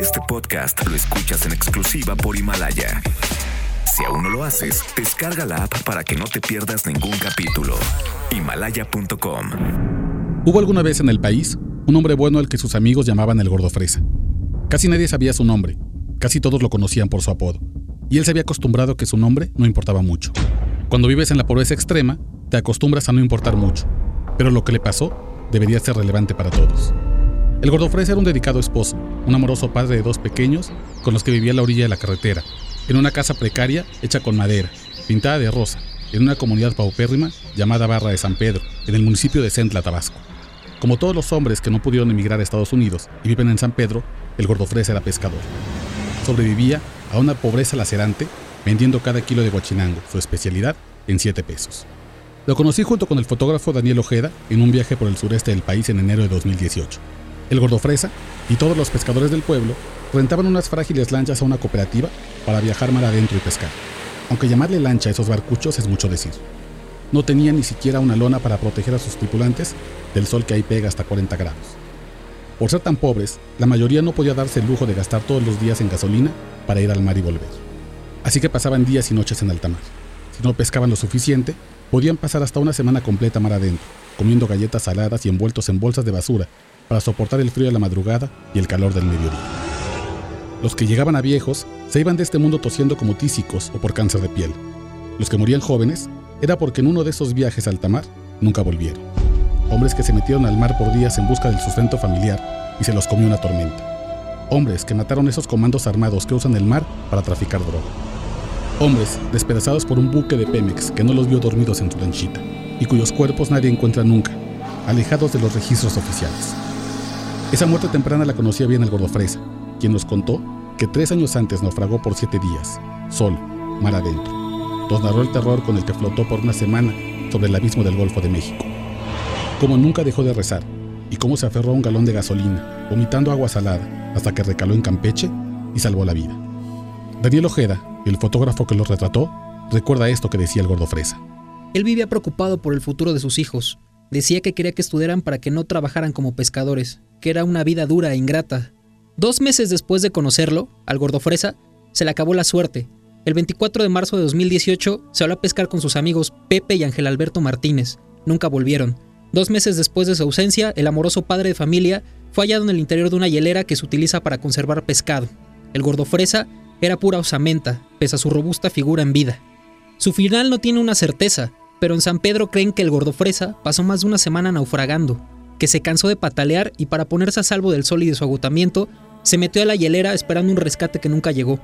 Este podcast lo escuchas en exclusiva por Himalaya. Si aún no lo haces, descarga la app para que no te pierdas ningún capítulo. Himalaya.com. Hubo alguna vez en el país un hombre bueno al que sus amigos llamaban el gordo fresa. Casi nadie sabía su nombre, casi todos lo conocían por su apodo, y él se había acostumbrado a que su nombre no importaba mucho. Cuando vives en la pobreza extrema, te acostumbras a no importar mucho, pero lo que le pasó debería ser relevante para todos. El gordo fresa era un dedicado esposo, un amoroso padre de dos pequeños con los que vivía a la orilla de la carretera, en una casa precaria hecha con madera, pintada de rosa, en una comunidad paupérrima llamada Barra de San Pedro, en el municipio de Centla, Tabasco. Como todos los hombres que no pudieron emigrar a Estados Unidos y viven en San Pedro, el gordo fresa era pescador. Sobrevivía a una pobreza lacerante vendiendo cada kilo de guachinango, su especialidad, en 7 pesos. Lo conocí junto con el fotógrafo Daniel Ojeda en un viaje por el sureste del país en enero de 2018. El gordo fresa y todos los pescadores del pueblo rentaban unas frágiles lanchas a una cooperativa para viajar mar adentro y pescar. Aunque llamarle lancha a esos barcuchos es mucho decir. No tenían ni siquiera una lona para proteger a sus tripulantes del sol que ahí pega hasta 40 grados. Por ser tan pobres, la mayoría no podía darse el lujo de gastar todos los días en gasolina para ir al mar y volver. Así que pasaban días y noches en alta mar. Si no pescaban lo suficiente, Podían pasar hasta una semana completa mar adentro, comiendo galletas saladas y envueltos en bolsas de basura para soportar el frío de la madrugada y el calor del mediodía. Los que llegaban a viejos se iban de este mundo tosiendo como tísicos o por cáncer de piel. Los que morían jóvenes era porque en uno de esos viajes al mar nunca volvieron. Hombres que se metieron al mar por días en busca del sustento familiar y se los comió una tormenta. Hombres que mataron esos comandos armados que usan el mar para traficar droga. Hombres despedazados por un buque de Pemex que no los vio dormidos en su lanchita y cuyos cuerpos nadie encuentra nunca, alejados de los registros oficiales. Esa muerte temprana la conocía bien el gordo Fresa, quien nos contó que tres años antes naufragó por siete días, solo, mar adentro. Nos narró el terror con el que flotó por una semana sobre el abismo del Golfo de México. Como nunca dejó de rezar y cómo se aferró a un galón de gasolina, vomitando agua salada, hasta que recaló en Campeche y salvó la vida. Daniel Ojeda, el fotógrafo que lo retrató recuerda esto que decía el gordo fresa. Él vivía preocupado por el futuro de sus hijos. Decía que quería que estudiaran para que no trabajaran como pescadores, que era una vida dura e ingrata. Dos meses después de conocerlo, al gordo fresa, se le acabó la suerte. El 24 de marzo de 2018 se habló a pescar con sus amigos Pepe y Ángel Alberto Martínez. Nunca volvieron. Dos meses después de su ausencia, el amoroso padre de familia fue hallado en el interior de una hielera que se utiliza para conservar pescado. El gordo fresa era pura osamenta, pese a su robusta figura en vida. Su final no tiene una certeza, pero en San Pedro creen que el gordo fresa pasó más de una semana naufragando, que se cansó de patalear y para ponerse a salvo del sol y de su agotamiento, se metió a la hielera esperando un rescate que nunca llegó.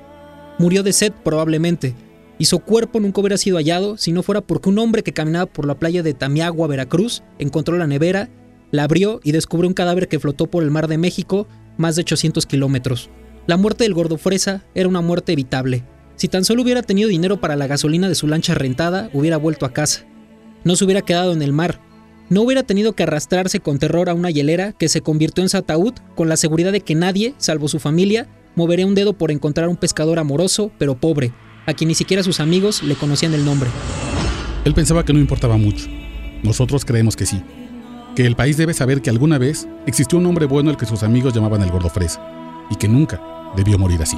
Murió de sed probablemente, y su cuerpo nunca hubiera sido hallado si no fuera porque un hombre que caminaba por la playa de Tamiagua, Veracruz, encontró la nevera, la abrió y descubrió un cadáver que flotó por el mar de México más de 800 kilómetros. La muerte del gordo fresa era una muerte evitable. Si tan solo hubiera tenido dinero para la gasolina de su lancha rentada, hubiera vuelto a casa. No se hubiera quedado en el mar. No hubiera tenido que arrastrarse con terror a una hielera que se convirtió en su ataúd con la seguridad de que nadie, salvo su familia, movería un dedo por encontrar a un pescador amoroso, pero pobre, a quien ni siquiera sus amigos le conocían el nombre. Él pensaba que no importaba mucho. Nosotros creemos que sí. Que el país debe saber que alguna vez existió un hombre bueno al que sus amigos llamaban el gordo fresa. Y que nunca, debió morir así.